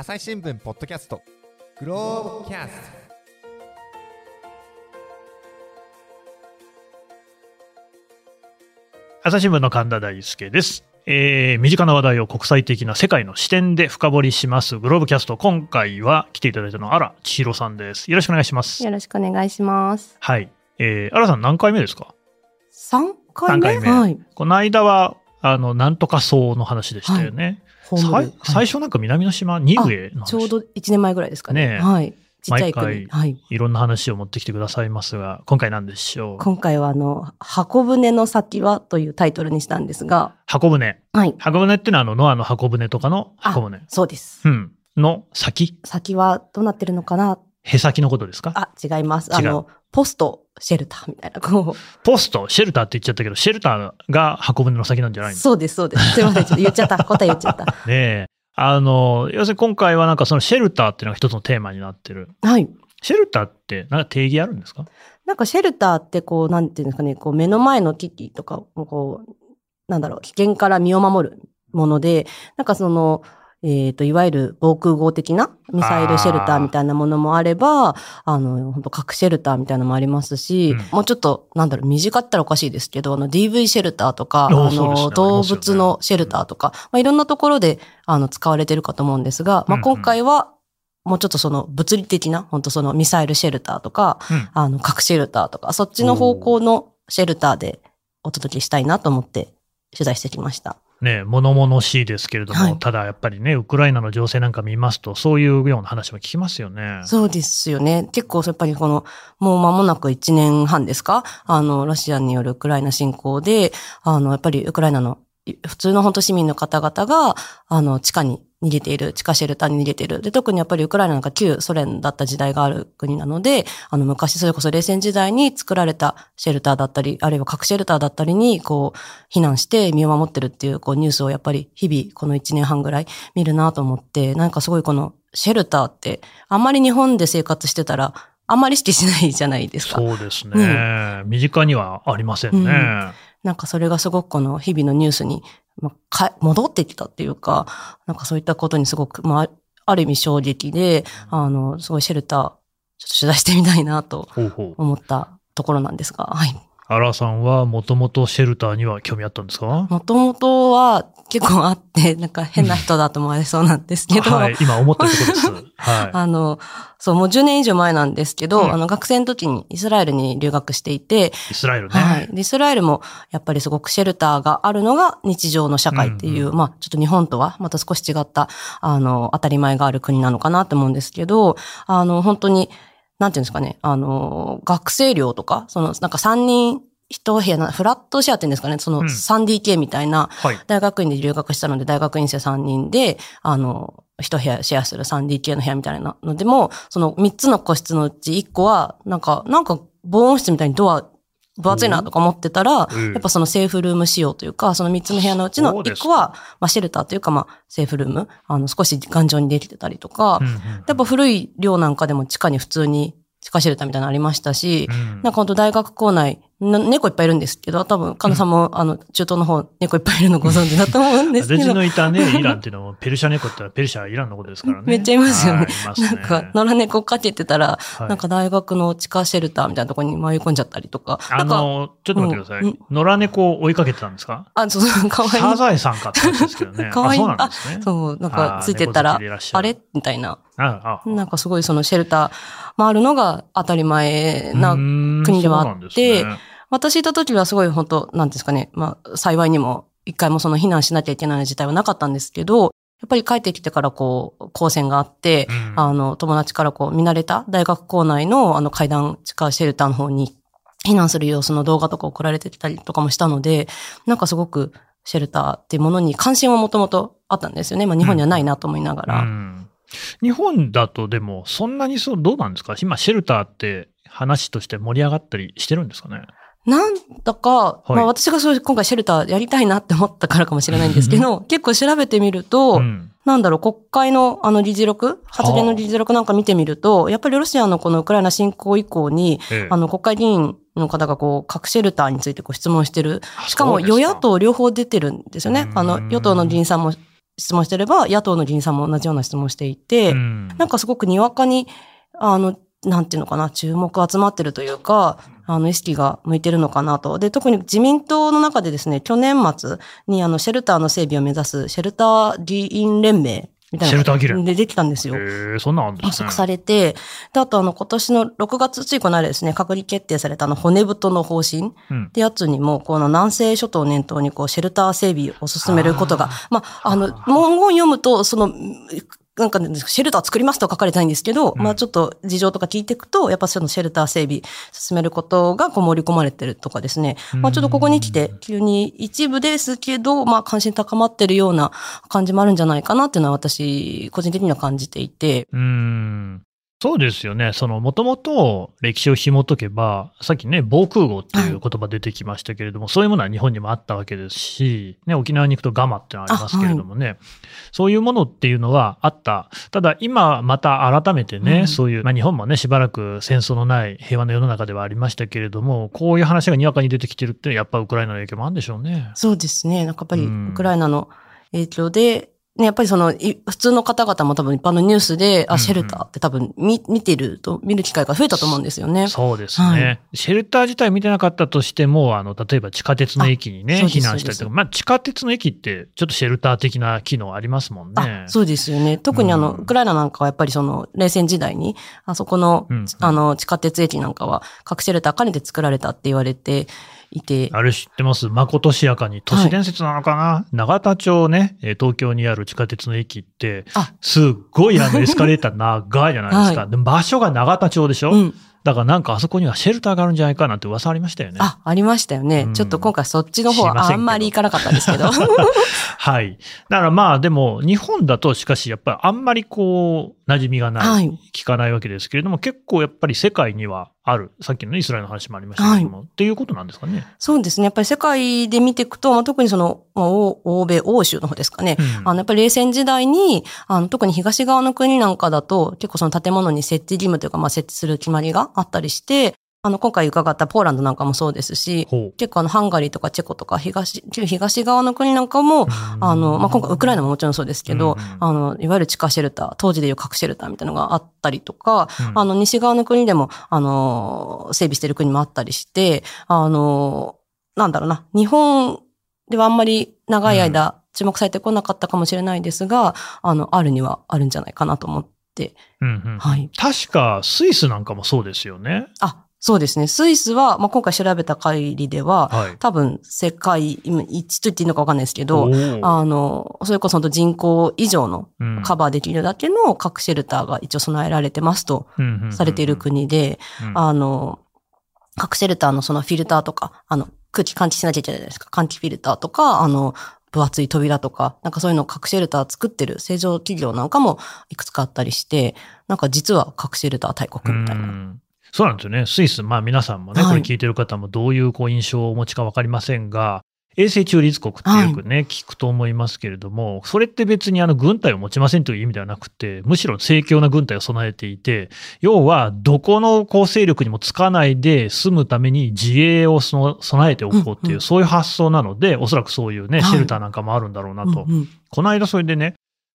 朝日新聞ポッドキャストグローブキャスト朝日新聞の神田大輔です。えー身近な話題を国際的な世界の視点で深掘りしますグローブキャスト。今回は来ていただいたのは荒千尋さんです。よろしくお願いします。よろしくお願いします。はい。えー、荒さん何回目ですか？3回目？三回目はい。この間は、あの、なんとか層の話でしたよね。さい最初なんか南の島、ニグエの話。ちょうど1年前ぐらいですかね。ねえはい。ちっちゃい国。はい。いろんな話を持ってきてくださいますが、今回なんでしょう？今回はあの、箱舟の先はというタイトルにしたんですが、箱舟。はい。箱舟っていうのはあの、ノアの箱舟とかの箱舟。そうです。うん。の先？先はどうなってるのかなへ先のことですか？あ、違います。あの、ポスト、シェルターみたいな、こポスト、シェルターって言っちゃったけど、シェルターが箱舟の先なんじゃないう。の？そうです、そうです。すいません。ちょっと言っちゃった。答え 言っちゃった。ねえ。あの、要するに今回はなんかそのシェルターっていうのが一つのテーマになってる。はい。シェルターってなんか定義あるんですか？なんかシェルターってこう、なんていうんですかね、こう目の前の危機とか、こう、なんだろう、危険から身を守るもので、なんかその、えっ、と、いわゆる防空壕的なミサイルシェルターみたいなものもあれば、あの、本当核シェルターみたいなのもありますし、うん。もうちょっと、なんだろう、短ったらおかしいですけど、あの、DV シェルターとか、あの、動ね。物のシェルターとか、まあ、いろんなところで、あの、使われてるかと思うんですが、まあ、今回は、もうちょっとその物理的な、本当そのミサイルシェルターとか、うん。あの、核シェルターとか、そっちの方向のシェルターでお届けしたいなと思って取材してきました。ねえ、物々しいですけれども、はいただやっぱりね、ウクライナの情勢なんか見ますと、そういうような話も聞きますよね。そうですよね。結構やっぱりこの、もう間もなく1年半ですか？あの、ロシアによるウクライナ侵攻で、あの、やっぱりウクライナの普通の本当市民の方々が、あの、地下に逃げている、地下シェルターに逃げている。で、特にやっぱりウクライナなんか旧ソ連だった時代がある国なので、あの、昔それこそ冷戦時代に作られたシェルターだったり、あるいは核シェルターだったりに、こう、避難して身を守ってるっていう、こう、ニュースをやっぱり日々、この1年半ぐらい見るなと思って、なんかすごいこの、シェルターって、あんまり日本で生活してたら、あんまり意識しないじゃないですか。そうですね。身近にはありませんね。うんなんかそれがすごくこの日々のニュースに、まあか戻ってきたっていうか、なんかそういったことにすごく、まあ、ある意味衝撃で、あの、すごいシェルター、ちょっと取材してみたいなと。思ったところなんですが、はい。アラさんはもともとシェルターには興味あったんですか？もともとは結構あって、なんか変な人だと思われそうなんですけど、はい、今思ったところです。はあの、そう、もう10年以上前なんですけど、うんあの、学生の時にイスラエルに留学していて、い。イスラエルね。はい。でイスラエルも、やっぱりすごくシェルターがあるのが日常の社会っていう、うんまあ、ちょっと日本とはまた少し違った、あの、当たり前がある国なのかなと思うんですけど、あの、本当に、なんていうんですかね、あの、学生寮とか、その、なんか3人一部屋な、フラットシェアっていうんですかね、そのうん。3DK みたいな、はい。大学院で留学したので、大学院生3人で、あの、一部屋シェアする 3DK の部屋みたいなのでも、その3つの個室のうち1個は、なんか、なんか防音室みたいにドア、分厚いなとか思ってたら、うん。やっぱそのセーフルーム仕様というか、その3つの部屋のうちのそうです。1個は、まあシェルターというか、まあセーフルーム、あの少し頑丈にできてたりとか、うんうんやっぱ古い寮なんかでも地下に普通に地下シェルターみたいなのありましたし、うん。なんか本当大学校内、な猫いっぱいいるんですけど、多分、神田さんも、あの、中東の方、猫いっぱいいるのご存知だと思うんですけど。私のいたね、イランっていうのも、ペルシャ猫ってペルシャ、イランのことですからね。めっちゃいますよねね。なんか、野良猫かけてたら、はいなんか大学の地下シェルターみたいなところに迷い込んじゃったりとか。あの、ちょっと待ってください。うん野良猫を追いかけてたんですか？あ、そうそう、かわいい。サザエさんかって話ですけどね。かわいいあそうなんですね。そう、なんあかーついてたらあれ？みたいな。なんかすごいそのシェルターもあるのが当たり前な国国ではあって私いた時はすごい本当、なんですかね、まあ、幸いにも一回もその避難しなきゃいけない事態はなかったんですけど、やっぱり帰ってきてからこう、光線があって、あの、友達からこう、見慣れた大学校内のあの階段地下シェルターの方に避難する様子の動画とか送られてきたりとかもしたので、なんかすごくシェルターっていうものに関心はもともとあったんですよね。まあ日本にはないなと思いながら。うん日本だとでも、そんなにそう、どうなんですか？今、シェルターって話として盛り上がったりしてるんですかね？なんだか、い。まあ私がそう今回シェルターやりたいなって思ったからかもしれないんですけど、結構調べてみると、ん。なんだろう、国会のあの議事録、発言の議事録なんか見てみると、やっぱりロシアのこのウクライナ侵攻以降に、ええ。あの国会議員の方がこう、核シェルターについてこう質問してる。しかも与野党両方出てるんですよね。うん。あの、与党の議員さんも質問してれば、野党の議員さんも同じような質問をしていて、うんなんかすごくにわかに、あの、なんていうのかな、注目集まってるというか、あの、意識が向いてるのかなと。で、特に自民党の中でですね、去年末にあの、シェルターの整備を目指す、シェルター議員連盟みたいな。シェルター議連でできたんですよ。へえ、そんなんあるんですね。発足されて、で、あとあの、今年の6月、ついこの間ですね、閣議決定されたあの、骨太の方針うんってやつにも、この南西諸島を念頭に、こう、シェルター整備を進めることが、まあ、あの、文言読むと、その、なんかね、シェルター作りますとは書かれてないんですけど、うんまあちょっと事情とか聞いていくと、やっぱそのシェルター整備進めることがこう盛り込まれてるとかですね。まあちょっとここに来て、急に一部ですけど、まあ関心高まってるような感じもあるんじゃないかなっていうのは私、個人的には感じていて。うーんそうですよね。その、もともと歴史を紐解けば、さっきね、防空壕っていう言葉出てきましたけれども、そういうものは日本にもあったわけですし、ね、沖縄に行くとガマってのはありますけれどもね、そういうものっていうのはあった。ただ、今また改めてね、うんそういう、まあ日本もね、しばらく戦争のない平和な世の中ではありましたけれども、こういう話がにわかに出てきてるって、やっぱウクライナの影響もあるんでしょうね。そうですね。なんかやっぱりうんウクライナの影響で、ね、やっぱりその、い普通の方々も多分一般のニュースで、あ、うんうん。シェルターって多分見見てると、見る機会が増えたと思うんですよね。そうですね、はい。シェルター自体見てなかったとしても、あの例えば地下鉄の駅にね、避難したりとか、まあ、地下鉄の駅って、ちょっとシェルター的な機能ありますもんね。あそうですよね。特にあの、うん。ウクライナなんかはやっぱりその、冷戦時代に、あそこの、うん。あの、地下鉄駅なんかは、核シェルター兼ねて作られたって言われていて、あれ知ってます？まことしやかに、都市伝説なのかな、永田町ね、えー東京にある地下鉄の駅って、あすっごいあのエスカレーター長いじゃないですか。でも場所が永田町でしょ、うん。だからなんかあそこにはシェルターがあるんじゃないかなんて噂ありましたよね。あ、ありましたよね。うんちょっと今回そっちの方はあんまり行かなかったんですけど。はい。だからまあでも、日本だとしかしやっぱりあんまりこう、馴染みがない、はい聞かないわけですけれども、結構やっぱり世界にはある。さっきのねイスラエルの話もありましたけれども、っていうことなんですかね？そうですね。やっぱり世界で見ていくと、まあ、特にその、まあ欧欧米、欧州の方ですかね。うんあの、やっぱり冷戦時代に、あの、特に東側の国なんかだと、結構その建物に設置義務というか、まあ、設置する決まりがあったりして、あの、今回伺ったポーランドなんかもそうですし、ほ結構あの、ハンガリーとかチェコとか、東、旧東側の国なんかも、う。あの、まあ、今回ウクライナももちろんそうですけど、あの、いわゆる地下シェルター、当時でいう核シェルターみたいなのがあったりとか、うんあの、西側の国でも、あの、整備してる国もあったりして、あの、なんだろうな、日本ではあんまり長い間注目されてこなかったかもしれないですが、あの、あるにはあるんじゃないかなと思って、うんうんはい。確かスイスなんかもそうですよね。あ、そうですね。スイスは、まあ、今回調べた限りでは、はい。多分世界今一と言っていいのかわかんないですけど、あの、それこそ人口以上のうんカバーできるだけの核シェルターが一応備えられてますとされている国で、うんあの、核シェルターのそのフィルターとか、あの、空気換気しなきゃいけないじゃないですか。換気フィルターとか、あの、分厚い扉とか、なんかそういうのを核シェルター作ってる正常企業なんかもいくつかあったりして、なんか実は核シェルター大国みたいな。うんそうなんですよね。スイス、まあ皆さんもね、はい。これ聞いてる方もどういうこう印象をお持ちかわかりませんが、衛星中立国ってよくね、聞くと思いますけれども、それって別にあの軍隊を持ちませんという意味ではなくて、むしろ盛況な軍隊を備えていて、要はどこの構成力にもつかないで済むために自衛をその備えておこうっていう、うんうんそういう発想なので、おそらくそういうね、はい。シェルターなんかもあるんだろうなと。うんうん。この間それでね、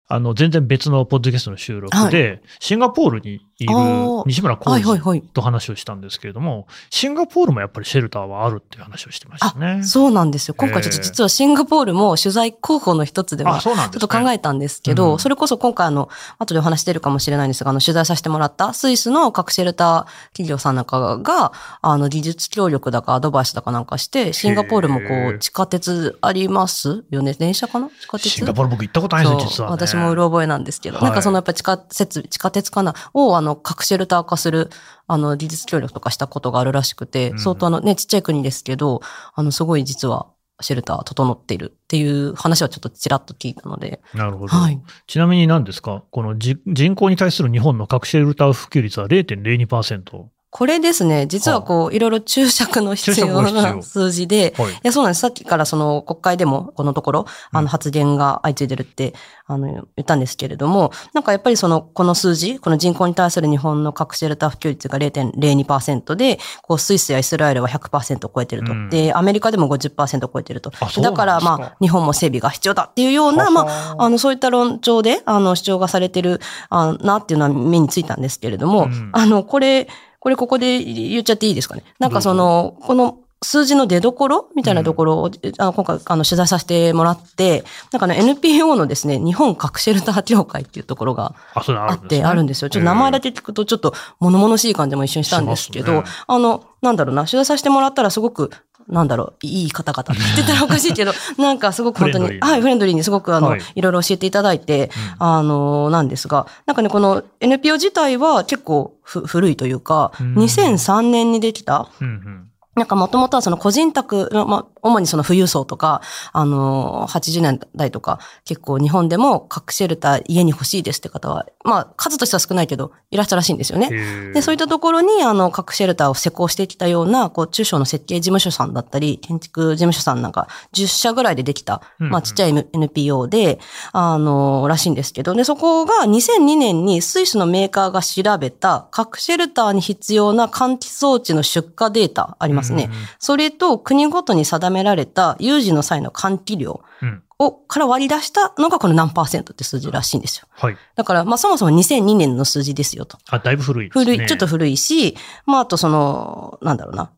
あの、全然別のポッドキャストの収録で、シンガポールにいる西村浩二。と話をしたんですけれども、シンガポールもやっぱりシェルターはあるっていう話をしてましたね。そうなんですよ。今回ちょっと実はシンガポールも取材候補の一つではちょ。っと考えたんですけど、うんそれこそ今回あの、後でお話してるかもしれないんですが、あの、取材させてもらったスイスの核シェルター企業さんなんかが、あの、技術協力だかアドバイスだかなんかして、シンガポールもこう、地下鉄あります？よね？電車かな？地下鉄？シンガポール僕行ったことないですよ、実は、ね。私もうろ覚えなんですけど、はいなんかそのやっぱり地下鉄、地下鉄かな？をあの、核シェルター化する、あの、技術協力とかしたことがあるらしくて、うん相当あのね、ちっちゃい国ですけど、あの、すごい実はシェルター整っているっていう話はちょっとちらっと聞いたので、なるほど。はい。ちなみに何ですか？このじ人口に対する日本の核シェルター普及率は0.02%。これですね、実はこう、いろいろ注釈の必要な要。数字で、はい。いや、そうなんです。さっきからその国会でもこのところ、あうん。の発言が相次いでるって、あの、言ったんですけれども、なんかやっぱりその、この数字、この人口に対する日本の核シェルター普及率が0.02%で、こう、スイスやイスラエルは100%を超えてると。うん。で、アメリカでも50%を超えてると。だから、まあ、日本も整備が必要だっていうような、まあ、ああの、そういった論調で、あの、主張がされてる、あなっていうのは目についたんですけれども、うん。あの、これ、これここで言っちゃっていいですかね。なんかその、この、数字の出所みたいなところを、あの今回あの取材させてもらって、なんかね、NPO のですね、日本核シェルター協会っていうところがあ、って、あるんですよ。ちょっと名前だけ聞くとちょっと物々しい感じも一瞬したんですけど、ね。あの、なんだろうな、取材させてもらったらすごく、なんだろう、いい方々。って言ってたらおかしいけど、なんかすごく本当に、はい、フレンドリーにすごくあの、はい。い、ろいろ教えていただいて、あの、なんですが、なんかね、この NPO 自体は結構ふ古いというか、うん。2003年にできた、うんうんなんかもともとはその個人宅の、まあ、主にその富裕層とか、あのー、80年代とか、結構日本でも核シェルター家に欲しいですって方は、まあ、数としては少ないけど、いらっしゃるらしいんですよね。で、そういったところに、あの、核シェルターを施工してきたような、こう、中小の設計事務所さんだったり、建築事務所さんなんか、10社ぐらいでできた、まあ、ちっちゃい NPO で、あの、らしいんですけど、で、そこが2002年にスイスのメーカーが調べた、核シェルターに必要な換気装置の出荷データありますね。うんうんそれと、国ごとに定められた有事の際の換気量うんを、から割り出したのがこの何パーセントって数字らしいんですよ。はい。だから、まあ、そもそも2002年の数字ですよと。あ、だいぶ古いですね。古い、ちょっと古いし、まあ、あとその、なんだろうな。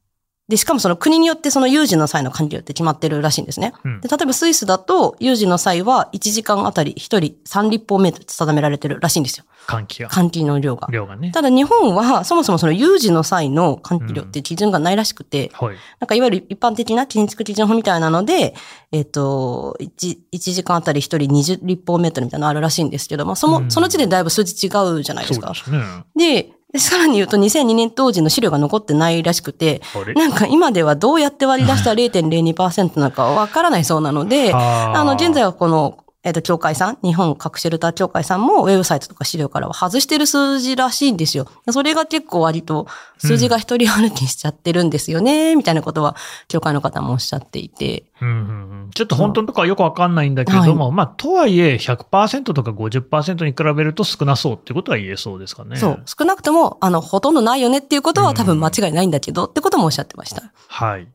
で、しかもその国によってその有事の際の管理量って決まってるらしいんですね。うんで、例えばスイスだと、有事の際は1時間あたり1人3立方メートルって定められてるらしいんですよ。換気が。換気の量が。量がね。ただ日本はそもそもその有事の際の換気量って基準がないらしくて、はい。なんかいわゆる一般的な建築基準法みたいなので、えっ、と、1、一時間あたり1人20立方メートルみたいなのあるらしいんですけど、まあその、うんその時点でだいぶ数字違うじゃないですか。そうですね。で、でさらに言うと2002年当時の資料が残ってないらしくて、なんか今ではどうやって割り出した 0.02%なのかわからないそうなので、あの、現在はこの、えっ、と、協会さん、日本核シェルター協会さんもウェブサイトとか資料からは外してる数字らしいんですよ。それが結構割と数字が一人歩きしちゃってるんですよね、みたいなことは、協会の方もおっしゃっていて。うんうんうんちょっと本当のとこはよくわかんないんだけれども、まあ、とはいえ100%とか50%に比べると少なそうってことは言えそうですかね。そう。少なくとも、あの、ほとんどないよねっていうことは多分間違いないんだけど、ってこともおっしゃってました。はい。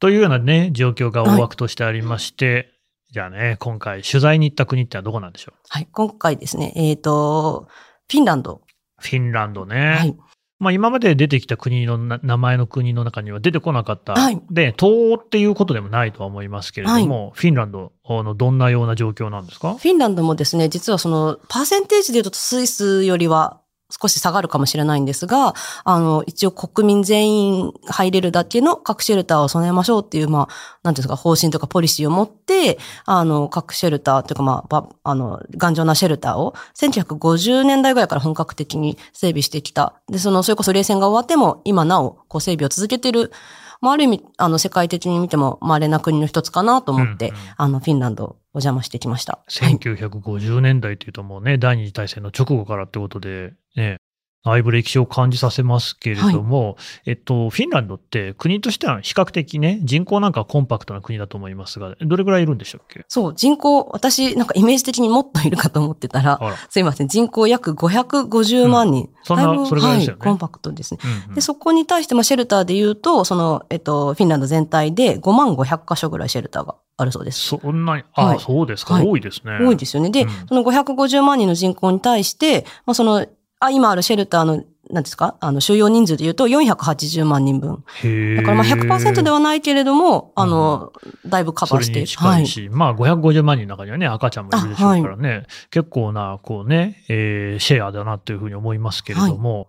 というようなね、状況が大枠としてありまして、じゃあね、今回取材に行った国ってのはどこなんでしょう？はい。今回ですね、えっ、と、フィンランド。フィンランドね。はい。まあ今まで出てきた国のな名前の国の中には出てこなかった。はいで、東欧っていうことでもないとは思いますけれども、フィンランドのどんなような状況なんですか？フィンランドもですね、実はその、パーセンテージで言うとスイスよりは少し下がるかもしれないんですが、あの、一応国民全員入れるだけの核シェルターを備えましょうっていう、まあ、なんですか、方針とかポリシーを持って、あの、核シェルターというか、まあ、あの、頑丈なシェルターを1950年代ぐらいから本格的に整備してきた。で、その、それこそ冷戦が終わっても、今なお、こう、整備を続けてる、まあ、ある意味、あの、世界的に見ても、稀な国の一つかなと思って、うんうん。あの、フィンランドお邪魔してきました。はい。1950年代というともうね、第二次大戦の直後からってことで、ね、だいぶ歴史を感じさせますけれども、えっと、フィンランドって国としては比較的ね、人口なんかはコンパクトな国だと思いますが、どれぐらいいるんでしたっけ？そう、人口、私、なんかイメージ的にもっといるかと思ってたら、あら。すいません、人口約550万人。そんなだぶそれぐらいですよねはい、コンパクトですね。うんうんで、そこに対して、まあ、シェルターで言うと、その、えっと、フィンランド全体で5万500箇所ぐらいシェルターがあるそうです。そんなに、あ、はいそうですか、はい多いですね。多いですよね。で、うんその550万人の人口に対して、まあ、その、あ、今あるシェルターの、なんですか？あの、収容人数で言うと480万人分。へだからまあ100%でははないけれども、あの、だいぶカバーして近いし、まあ550万人の中にはね、赤ちゃんもいるでしょうからね、結構な、こうね、えーシェアだなというふうに思いますけれども、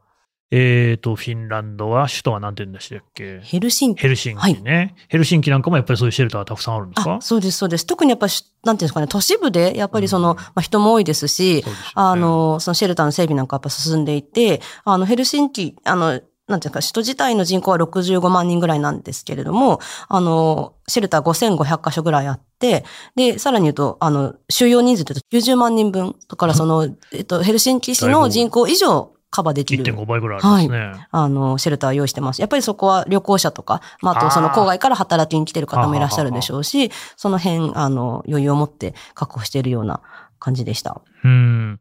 えっ、と、フィンランドは、首都は何て言うんでしたっけ？ヘルシンキ。ヘルシンキね、ヘルシンキなんかもやっぱりそういうシェルターがたくさんあるんですか？あ、そうです、そうです。特にやっぱり、なんていうんですかね、都市部で、やっぱりその、うん。まあ、人も多いですし、ね。あ、の、そのシェルターの整備なんかやっぱ進んでいて、あの、ヘルシンキ、あの、なんていうか、首都自体の人口は65万人ぐらいなんですけれども、あの、シェルター5500箇所ぐらいあって、で、さらに言うと、あの、収容人数で言うと90万人分。だからその、えっと、ヘルシンキ市の人口以上カバーできる。1.5倍ぐらいありますね。あの、シェルターを用意してます。やっぱりそこは旅行者とか、まあ、あとその郊外から働きに来てる方もいらっしゃるでしょうし、その辺、あの、余裕を持って確保しているような感じでした。うん。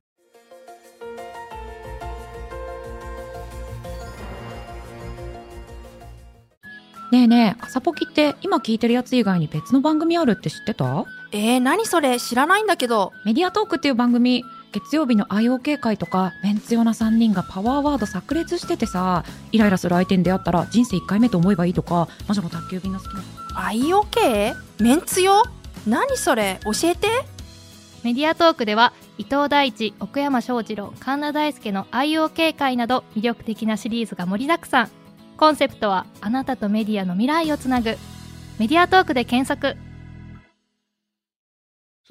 ねえねえ、朝ポキって今聞いてるやつ以外に別の番組あるって知ってた？えー、何それ？知らないんだけど。メディアトークっていう番組、月曜日の IOK 会とか、メンツ用な3人がパワーワード炸裂しててさ、イライラする相手に出会ったら人生1回目と思えばいいとか、魔女の宅急便が好きな IOK? メンツよ？何それ？教えて。メディアトークでは伊藤大地奥山翔二郎神田大輔の IOK 会など魅力的なシリーズが盛りだくさん。コンセプトはあなたとメディアの未来をつなぐ。メディアトークで検索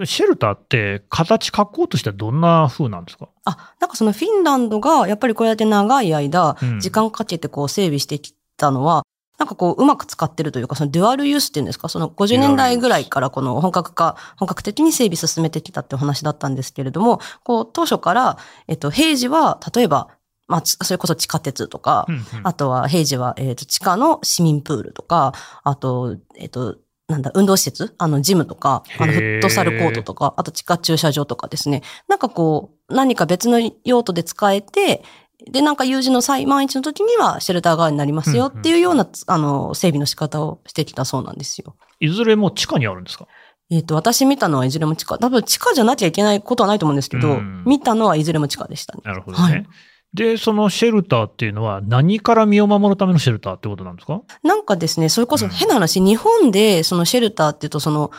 シェルターって形格好としてはどんな風なんですか？あ、なんかそのフィンランドが、やっぱりこうやって長い間うん、時間かけてこう整備してきたのは、なんかこう、うまく使ってるというか、そのデュアルユースっていうんですか、その50年代ぐらいからこの本格化、本格的に整備進めてきたってお話だったんですけれども、こう、当初から、えっと、平時は、例えば、まあ、つそれこそ地下鉄とか、うんうん。あとは平時は、えっ、と、地下の市民プールとか、あと、えっ、と、なんだ、運動施設？あの、ジムとか、あの、フットサルコートとか、あと地下駐車場とかですね。なんかこう、何か別の用途で使えて、で、なんか有事の際、万一の時にはシェルター側になりますよっていうような、あの、整備の仕方をしてきたそうなんですよ。いずれも地下にあるんですか？えっ、と、私見たのはいずれも地下。多分地下じゃなきゃいけないことはないと思うんですけど、うん見たのはいずれも地下でしたね。なるほどね。はいで、そのシェルターっていうのは何から身を守るためのシェルターってことなんですか？なんかですね、それこうん。そ変な話、日本でそのシェルターっていうと、その、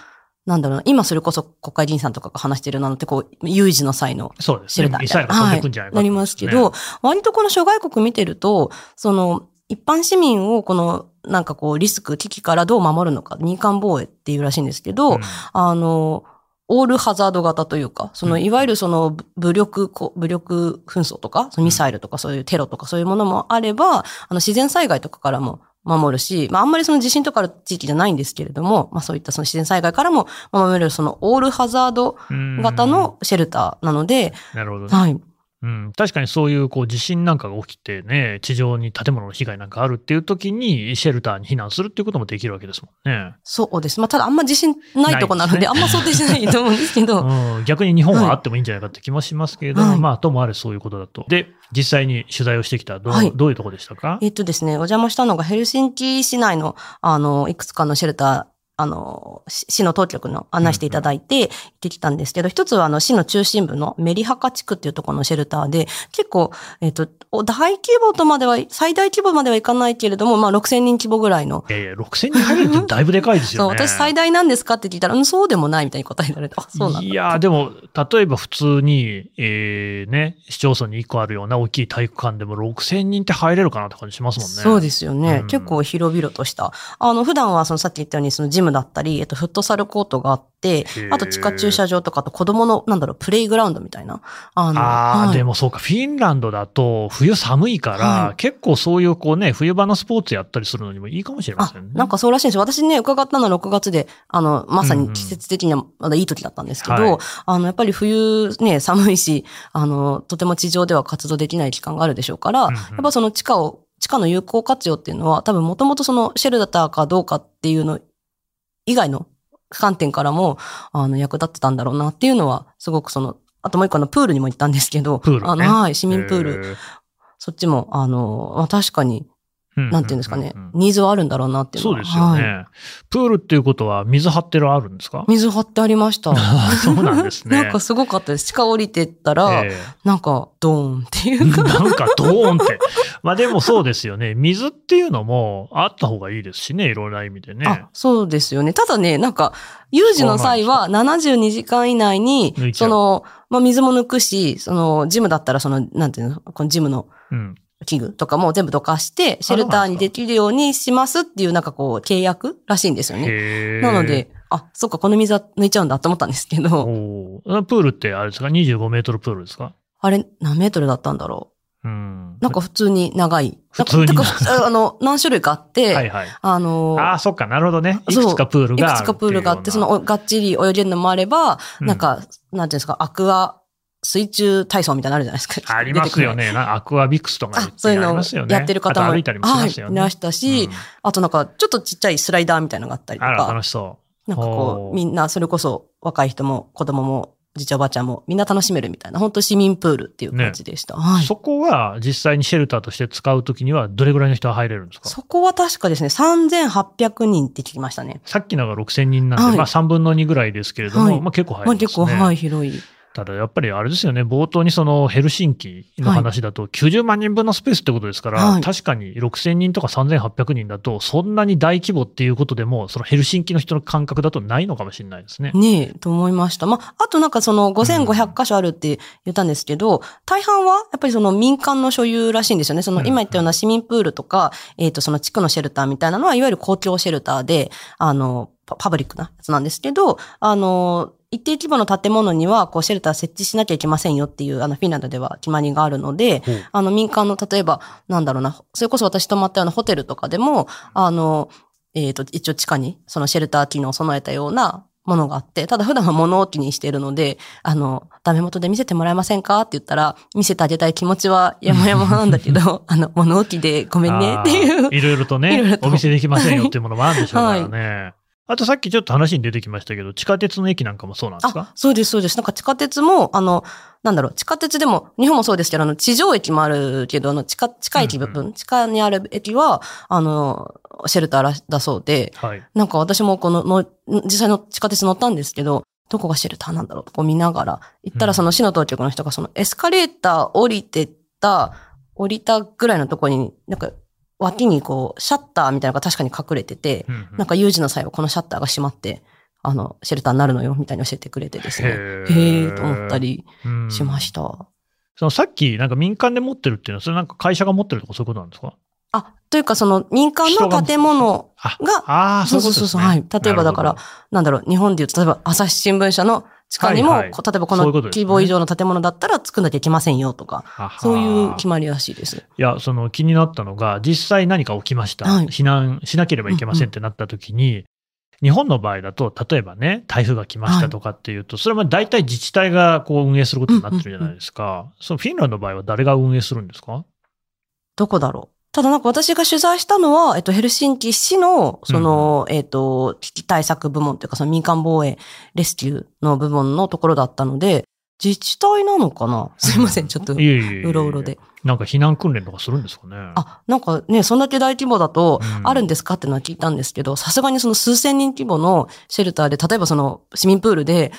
なんだろうな、今それこそ国会議員さんとかが話してるなのって、こう、有事の際のそうです。ね。シェルターミサイルが飛んでくんじゃないか、なりますけど、、割とこの諸外国見てると、その、一般市民をこの、なんかこう、リスク、危機からどう守るのか、民間防衛っていうらしいんですけど、うん。あの、オールハザード型というか、その、うんいわゆるその、武力こ、武力紛争とか、そのミサイルとかそういうテロとかそういうものもあれば、あの、自然災害とかからも守るし、まあ、あんまりその地震とかある地域じゃないんですけれども、まあ、そういったその自然災害からも守れる、その、オールハザードうん型のシェルターなので、なるほどね。はい。うん、確かにそういうこう地震なんかが起きてね、地上に建物の被害なんかあるっていう時に、シェルターに避難するっていうこともできるわけですもんね。そうです。まあ、ただあんま自信ないとこなので、ないあんま想定しないと思うんですけど、うん、逆に日本はあってもいいんじゃないかって気もしますけれども、はい。まあ、ともあれそういうことだと。で、実際に取材をしてきたどう、はい。どういうとこでしたか？えっとですね、お邪魔したのがヘルシンキ市内の、あの、いくつかのシェルター、あの、し市の当局の案内していただいて、行ってきたんですけど、一つはあの、市の中心部のメリハカ地区っていうところのシェルターで、結構、えっと、お大規模とまでは、最大規模まではいかないけれども、まあ、6000人規模ぐらいの、いやいや、6000人入れるってだいぶでかいですそう、よね。私最大なんですかって聞いたら、うん、そうでもないみたいに答えられた。あ そうなんだ。いや、でも、例えば普通に、えー、ね、市町村に1個あるような大きい体育館でも6000人って入れるかなって感じしますもんね。そうですよね。うん結構広々とした。あの、普段はそのさっき言ったようにそのジムだったり、えっと、フットサルコートがあってー、あと地下駐車場とか、あと子供の、なんだろう、プレイグラウンドみたいな。あの、ああ、はい。でもそうか、フィンランドだと冬寒いから、はい。結構そういうこうね、冬場のスポーツやったりするのにもいいかもしれまあせんね。なんかそうらしいんですよ。私ね、伺ったのは6月で、あの、まさに季節的にはまだいい時だったんですけど、はい。あの、やっぱり冬ね、寒いし、あの、とても地上では活動できない期間があるでしょうから、うんうん。やっぱその地下を、地下の有効活用っていうのは、多分もともとそのシェルターかどうかっていうの以外の観点からも、あの、役立ってたんだろうなっていうのは、すごくその、あともう一個あの、プールにも行ったんですけど、プールね。あの、はい、市民プール、そっちも、あの、まあ、確かに、なんていうんですかね、ニーズはあるんだろうなっていうのは。そうですよね、はいプールっていうことは水張ってるあるんですか？水張ってありました。そうなんですね。なんかすごかったです。地下降りてったら、えなんか、ドーンっていえうか。なんかドーンって。まあでもそうですよね。水っていうのもあった方がいいですしね、いろんな意味でねあ。、そうですよね。ただね、なんか、有事の際は72時間以内にそうの、まあ、水も抜くし、その、ジムだったら、その、なんていうの、このジムのうん。器具とかも全部どかして、シェルターにできるようにしますっていう、なんかこう、契約らしいんですよね。なので、あ、そっか、この水は抜いちゃうんだと思ったんですけど、おープールってあれですか ?25 メートルプールですか？あれ、何メートルだったんだろうん。う。なんか普通に長い。普通にあの、何種類かあって、はいはい。あのああ、そっか、なるほどね。いそうくつかプールがあるいくつかプールがあって、その、おがっちり泳げるのもあれば、うんなんか、なんていうんですか、アクア水中体操みたいなのあるじゃないですか。ありますよね。なアクアビクスとかあ、そういうのを。やってる方も、歩いたりもしますよね。はい、したし、うんあとなんか、ちょっとちっちゃいスライダーみたいなのがあったりとか、楽しそなんかこう、みんな、それこそ若い人も子供も、じいちゃんおばあちゃんもみんな楽しめるみたいな、本当市民プールっていう感じでした。う。はい。そこは実際にシェルターとして使うときにはどれぐらいの人が入れるんですか？そこは確かですね、3800人って聞きましたね。さっきのが6000人なんで、はいまあ3分の2ぐらいですけれども、はいまあ結構入まありますね。結構、はい、広い。ただやっぱりあれですよね、冒頭にそのヘルシンキの話だと90万人分のスペースってことですから、はい確かに6000人とか3800人だと、そんなに大規模っていうことでも、そのヘルシンキの人の感覚だとないのかもしれないですね。ねえ、と思いました。まあ、あとなんかその5500箇所あるって言ったんですけど、大半はやっぱりその民間の所有らしいんですよね。そのうん今言ったような市民プールとか、えっ、とその地区のシェルターみたいなのは、いわゆる公共シェルターで、あの、パパブリックなやつなんですけど、あの、一定規模の建物には、こう、シェルター設置しなきゃいけませんよっていう、あの、フィンランドでは決まりがあるので、ほうあの、民間の、例えば、なんだろうな、それこそ私泊まったようなホテルとかでも、あの、えっ、と、一応地下に、そのシェルター機能を備えたようなものがあって、ただ普段は物置にしているので、あの、ダメ元で見せてもらえませんかって言ったら、見せてあげたい気持ちは山々なんだけど、あの、物置でごめんねっていう。いろいろとね、とお見せできませんよっていうものもあるんでしょうからね。あとさっきちょっと話に出てきましたけど、地下鉄の駅なんかもそうなんですあか、そうです、そうです。なんか地下鉄も、あの、なんだろう、地下鉄でも、日本もそうですけど、あの、地上駅もあるけど、あの、地下、地下駅部分、うん地下にある駅は、あの、シェルターらだそうで、はい。なんか私もこのの、実際の地下鉄乗ったんですけど、どこがシェルターなんだろうとこう見ながら、行ったうんらその市の当局の人がそのエスカレーター降りてった、降りたぐらいのところに、なんか脇にこう、シャッターみたいなのが確かに隠れてて、うんうんなんか有事の際はこのシャッターが閉まって、あの、シェルターになるのよ、みたいに教えてくれてですね。へえと思ったりうんしました。そのさっき、なんか民間で持ってるっていうのは、それなんか会社が持ってるとかそういうことなんですか？あ、というかその民間の建物あ、が、ああ、そそううそそうそう、いう。はい。例えばだからなんだろう、日本で言うと、例えば朝日新聞社の地下にも、例えばこの規模以上の建物だったら作んなきゃいけませんよとか、そういう決まりらしいです。いや、その気になったのが、実際何か起きました？はい避難しなければいけませんってなった時に、日本の場合だと、例えばね、台風が来ましたとかっていうと、それは大体自治体がこう運営することになってるじゃないですか。そのフィンランドの場合は誰が運営するんですか？どこだろう？ただなんか私が取材したのは、えっと、ヘルシンキ市の、その、えっと、危機対策部門というか、その民間防衛レスキューの部門のところだったので、自治体なのかな？すいません、ちょっと、うろうろで。なんか避難訓練とかするんですかね。あ、なんかね、そんだけ大規模だとう、ん。あるんですか？ってのは聞いたんですけど、さすがにその数千人規模のシェルターで、例えばその市民プールで、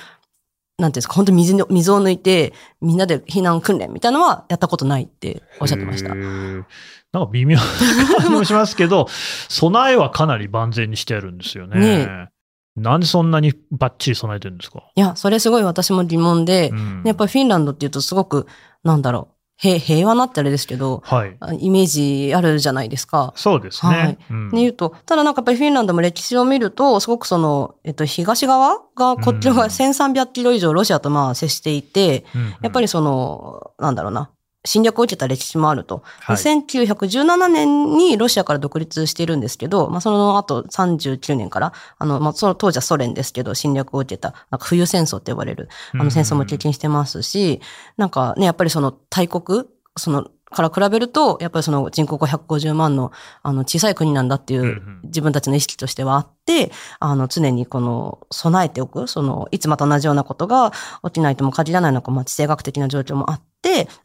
なんていうんですか、本当に水の水を抜いて、みんなで避難訓練みたいなのはやったことないっておっしゃってました。なんか微妙な 感じもしますけど、備えはかなり万全にしてあるんですよね。ねなんでそんなにバッチリ備えてるんですか、いや、それすごい私も疑問でう、ん。やっぱりフィンランドっていうとすごく、なんだろう、平平和なってあれですけど、はい。あイメージあるじゃないですか。そうですね。はいうんね、言うと、ただなんかやっぱりフィンランドも歴史を見ると、すごくその、えっと、東側が、こっちの方がうん1300キロ以上ロシアとまあ接していて、うんやっぱりその、なんだろうな、侵略を受けた歴史もあると。はい。で1917年にロシアから独立しているんですけど、まあその後39年から、あの、まあその当時はソ連ですけど、侵略を受けた、なんか冬戦争って呼ばれる、あの戦争も経験してますし、なんかね、やっぱりその大国、その、から比べると、やっぱりその人口550万の、あの、小さい国なんだっていう自分たちの意識としてはあって、あの、常にこの、備えておく、その、いつまた同じようなことが起きないとも限らないのか、まあ、地政学的な状況もあって、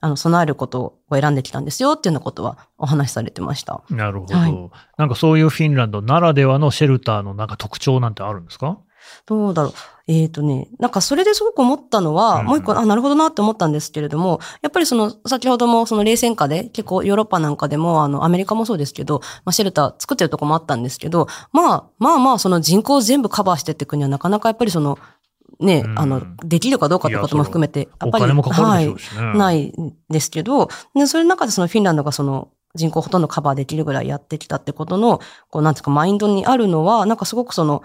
あの、備えることを選んできたんですよっていうようなことはお話しされてました。なるほど、はいなんかそういうフィンランドならではのシェルターのなんか特徴なんてあるんですか？どうだろう。えっ、とね、なんかそれですごく思ったのは、うんもう一個、あ、なるほどなって思ったんですけれども、やっぱりその、先ほどもその冷戦下で、結構ヨーロッパなんかでも、あの、アメリカもそうですけど、まあ、シェルター作ってるとこもあったんですけど、まあ、まあまあ、その人口を全部カバーしてっていくにはなかなかやっぱりその、ね、うんあの、できるかどうかってことも含めて、やおっぱり。はい、ないんですけど、で、それの中でそのフィンランドがその人口ほとんどカバーできるぐらいやってきたってことの、こうなんていうかマインドにあるのは、なんかすごくその、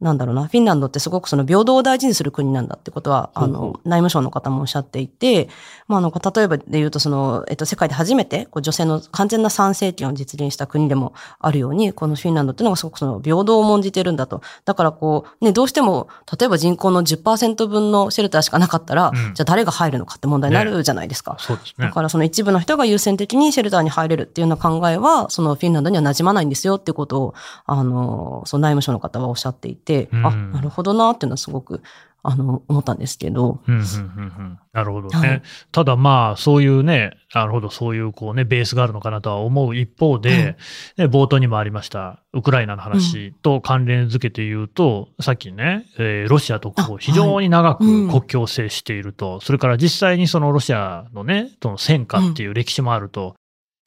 なんだろうな、フィンランドってすごくその平等を大事にする国なんだってことは、あの、内務省の方もおっしゃっていて、まあ、あの、例えばで言うと、その、えっと、世界で初めて、こう女性の完全な参政権を実現した国でもあるように、このフィンランドっていうのがすごくその平等を重んじてるんだと。だからこう、ね、どうしても、例えば人口の10%分のシェルターしかなかったら、うんじゃあ誰が入るのかって問題になるじゃないですか。そうですねだ。からその一部の人が優先的にシェルターに入れるっていうような考えは、そのフィンランドには馴染まないんですよっていうことを、あの、その内務省の方はおっしゃっていて、うん。あ、なるほどなっていうのはすごく、あの、思ったんですけど。うんうんうんうん。なるほどね。はい。ただまあ、そういうね、なるほど、そういうこうね、ベースがあるのかなとは思う一方で、ね、冒頭にもありました、ウクライナの話と関連づけて言うと、さっきね、えーロシアとこうあ非常に長くうん。国境を接していると、それから実際にそのロシアのね、との戦火っていう歴史もあると、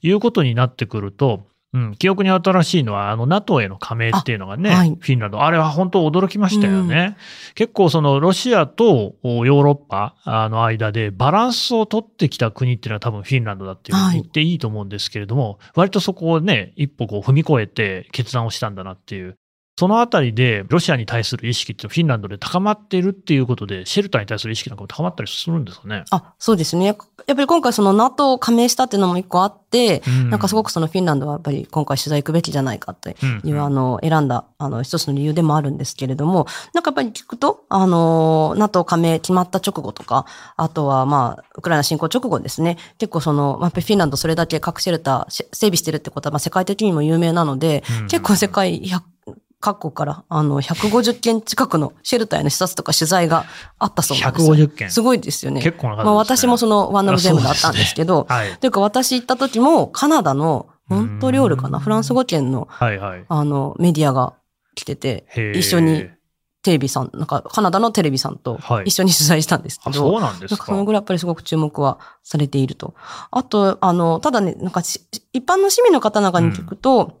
いうことになってくると、うん、記憶に新しいのは、あの、NATO への加盟っていうのがね、あはいフィンランド、あれは本当驚きましたよね。結構そのロシアとおヨーロッパあの間でバランスを取ってきた国っていうのは多分フィンランドだっていう言っていいと思うんですけれども、割とそこをね、一歩こう踏み越えて決断をしたんだなっていう。そのあたりでロシアに対する意識ってフィンランドで高まっているっていうことで、シェルターに対する意識なんかも高まったりするんですかね。あ、そうですね。やっぱり今回その NATO 加盟したっていうのも一個あって、なんかすごく、くそのフィンランドはやっぱり今回取材行くべきじゃないかってうんいう、あの、選んだ、あの、一つの理由でもあるんですけれども、なんかやっぱり聞くと、あの、NATO 加盟決まった直後とか、あとはまあ、ウクライナ侵攻直後ですね、結構その、まあ、やっぱりフィンランドそれだけ核シェルターし整備してるってことは、まあ、世界的にも有名なので、うん結構世界100、各国から、あの、150件近くのシェルターへの視察とか取材があったそうなんですよ。150件。すごいですよね。結構な数ですねまあ私もそのワンオブゼムだったんですけど、はい。というか私行った時もカナダのモントリオールかな、うんフランス語圏のはいはい。あのメディアが来てて、一緒にテレビさん、なんかカナダのテレビさんとはい一緒に取材したんですけあ、ど、そうなんですかそのか。ぐらいやっぱりすごく注目はされていると。あと、あの、ただね、なんかし一般の市民の方なんかに聞くと、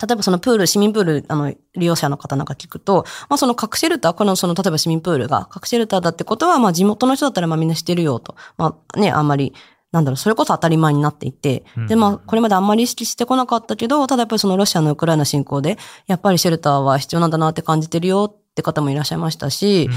例えばそのプール、市民プール、あの、利用者の方なんか聞くと、まあその核シェルター、このその、例えば市民プールが核シェルターだってことは、まあ地元の人だったらまあみんな知ってるよと。まあね、あんまり、なんだろう、それこそ当たり前になっていて、で、まあ、これまであんまり意識してこなかったけど、ただやっぱりそのロシアのウクライナ侵攻で、やっぱりシェルターは必要なんだなって感じてるよって方もいらっしゃいましたし、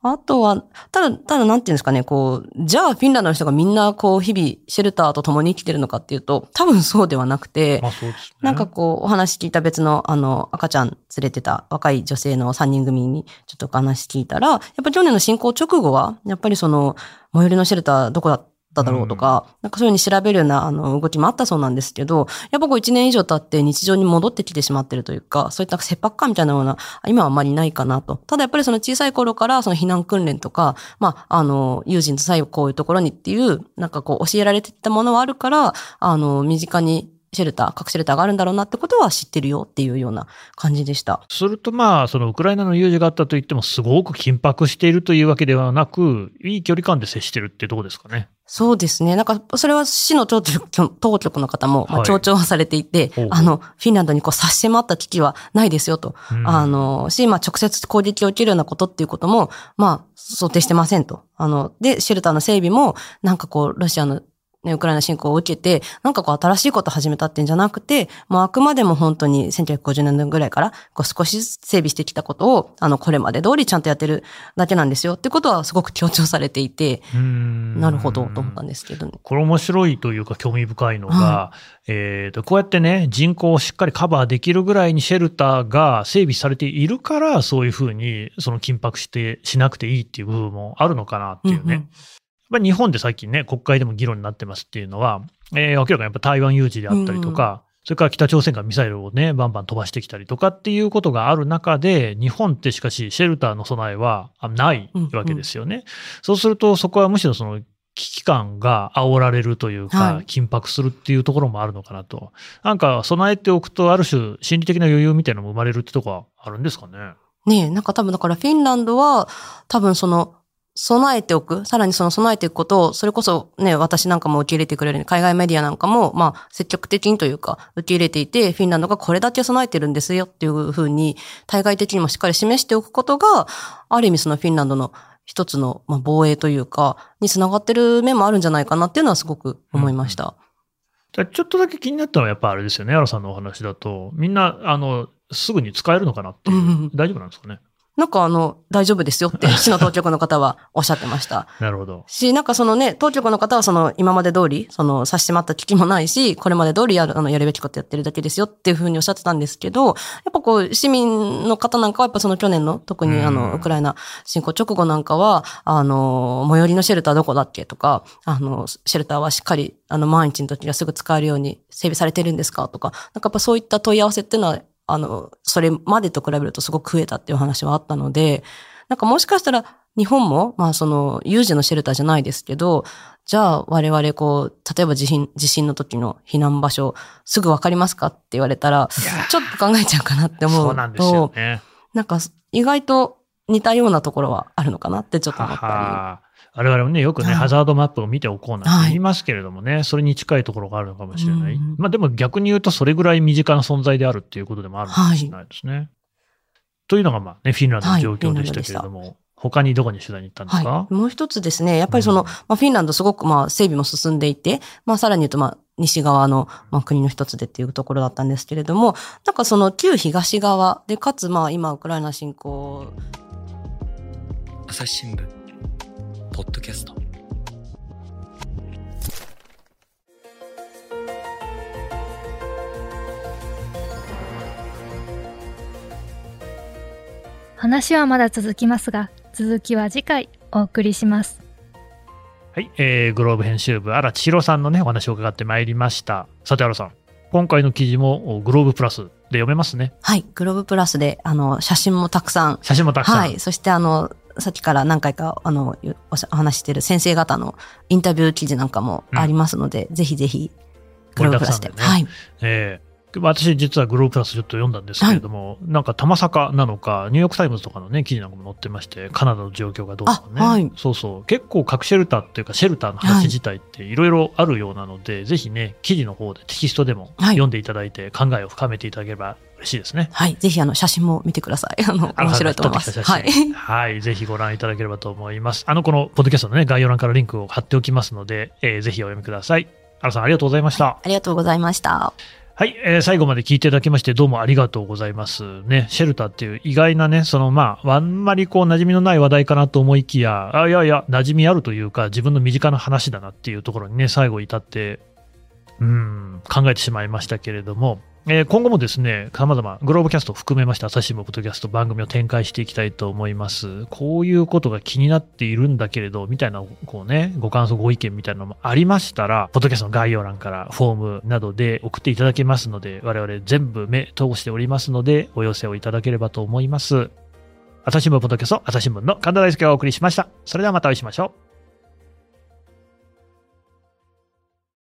あとは、ただ、ただなんていうんですかね、こう、じゃあフィンランドの人がみんなこう、日々シェルターと共に生きてるのかっていうと、多分そうではなくて、まあね。なんかこう、お話聞いた別の、あの、赤ちゃん連れてた若い女性の3人組にちょっとお話聞いたら、やっぱ去年の侵攻直後は、やっぱりその、最寄りのシェルターどこだっただろうとか、なんかそういうふうに調べるような、あの、動きもあったそうなんですけど、やっぱこう1年以上経って日常に戻ってきてしまってるというか、そういった切迫感みたいなような、今はあまりないかなと。ただやっぱりその小さい頃からその避難訓練とか、まあ、あの、友人と最後こういうところにっていう、なんかこう教えられてたものはあるから、あの、身近にシェルター、核シェルターがあるんだろうなってことは知ってるよっていうような感じでした。すると、まあ、そのウクライナの有事があったといっても、すごく緊迫しているというわけではなく、いい距離感で接してるってとこですかね。そうですね。なんか、それは市の当局当局の方も、まあ、はい強調はされていて、ほうほうあの、フィンランドにこう差し迫った危機はないですよと。うんあの、し、まあ、直接攻撃を受けるようなことっていうことも、まあ、想定してませんと。あの、で、シェルターの整備も、なんかこう、ロシアの、ね、ウクライナ侵攻を受けて、なんかこう新しいことを始めたってんじゃなくて、もうあくまでも本当に1950年代ぐらいから、こう少しずつ整備してきたことを、あの、これまで通りちゃんとやってるだけなんですよってことはすごく強調されていて、うんなるほどと思ったんですけどね。これ面白いというか興味深いのが、えーと、こうやってね、人口をしっかりカバーできるぐらいにシェルターが整備されているから、そういうふうに、その緊迫して、しなくていいっていう部分もあるのかなっていうね。うんうんぱり日本で最近ね、国会でも議論になってますっていうのは、えー明らかにやっぱ台湾有事であったりとか、それから北朝鮮がミサイルをね、バンバン飛ばしてきたりとかっていうことがある中で、日本ってしかしシェルターの備えはあないわけですよね。そうすると、そこはむしろその危機感が煽られるというか、はい緊迫するっていうところもあるのかなと。なんか備えておくと、ある種心理的な余裕みたいなのも生まれるってとこはあるんですかね？ねえ、なんか多分だからフィンランドは多分その備えておく、さらにその備えていくことを、それこそね、私なんかも受け入れてくれる、海外メディアなんかも、まあ積極的にというか受け入れていて、フィンランドがこれだけ備えてるんですよっていうふうに、対外的にもしっかり示しておくことが、ある意味そのフィンランドの一つの、まあ、防衛というか、につながってる面もあるんじゃないかなっていうのはすごく思いました。だからちょっとだけ気になったのはやっぱあれですよね、アラさんのお話だと、みんな、あの、すぐに使えるのかなっていう、うんうん大丈夫なんですかね？なんかあの、大丈夫ですよって、市の当局の方はおっしゃってました。なるほど。し、なんかそのね、当局の方はその今まで通り、その差し迫った危機もないし、これまで通りやる、あの、やるべきことやってるだけですよっていうふうにおっしゃってたんですけど、やっぱこう、市民の方なんかはやっぱその去年の、特にあうんの、ウクライナ侵攻直後なんかは、あの、最寄りのシェルターどこだっけとか、あの、シェルターはしっかり、あの、万一の時はすぐ使えるように整備されてるんですかとか、なんかやっぱそういった問い合わせっていうのは、あの、それまでと比べるとすごく増えたっていう話はあったので、なんかもしかしたら日本も、まあその有事のシェルターじゃないですけど、じゃあ我々こう、例えば地震、地震の時の避難場所、すぐわかりますかって言われたら、ちょっと考えちゃうかなって思うと、そうなんですよね。なんか意外と似たようなところはあるのかなってちょっと思ったり。は我々もね、よくね、はい。ハザードマップを見ておこうなんて言いますけれどもね、それに近いところがあるのかもしれない。うんまあでも逆に言うと、それぐらい身近な存在であるっていうことでもあるのかもしれないですね。というのが、まあね、フィンランドの状況でしたけれども、他にどこに取材に行ったんですか、はい。もう一つですね、やっぱりその、うん。まあ、フィンランドすごくまあ整備も進んでいて、まあさらに言うとまあ西側の、まあ、国の一つでっていうところだったんですけれども、なんかその旧東側で、かつまあ今ウクライナ侵攻。朝日新聞ポッドキャスト話はまだ続きますが続きは次回お送りしますはい、えー、グローブ編集部、荒地弘さんのね、お話を伺ってまいりました。さて、荒さん、今回の記事もおグローブプラスで読めますね。はい、グローブプラスで、あの、写真もたくさん。写真もたくさん。はい。そして、あの、さっきから何回か、あの、おお話ししている先生方のインタビュー記事なんかもありますので、ぜひぜひ、グローブプラスはい。えー私実はグローブプラスちょっと読んだんですけれども、なんかたまさかなのか、ニューヨークタイムズとかのね、記事なんかも載ってまして、カナダの状況がどうとかね。あはいそうそう。結構核シェルターっていうか、シェルターの話自体っていろいろあるようなので、ぜひね、記事の方でテキストでもはい読んでいただいて、考えを深めていただければ嬉しいですね。はい。ぜひ、あの、写真も見てください。あの、面白いと思います。はい。はい。ぜひご覧いただければと思います。あの、このポッドキャストのね、概要欄からリンクを貼っておきますので、えーぜひお読みください。アラさん、ありがとうございました。ありがとうございました。はい、えー最後まで聞いていただきましてどうもありがとうございます。ね、シェルターっていう意外なね、そのまあ、あんまりこう馴染みのない話題かなと思いきや、あいやいや、馴染みあるというか、自分の身近な話だなっていうところにね、最後至って、うん、考えてしまいましたけれども、えー今後もですね、様々、グローブキャストを含めまして、朝日新聞ポッドキャスト番組を展開していきたいと思います。こういうことが気になっているんだけれど、みたいな、こうね、ご感想、ご意見みたいなのもありましたら、ポッドキャストの概要欄からフォームなどで送っていただけますので、我々全部目通しておりますので、お寄せをいただければと思います。朝日新聞ポッドキャスト、朝日新聞の神田大輔がお送りしました。それではまたお会いしましょう。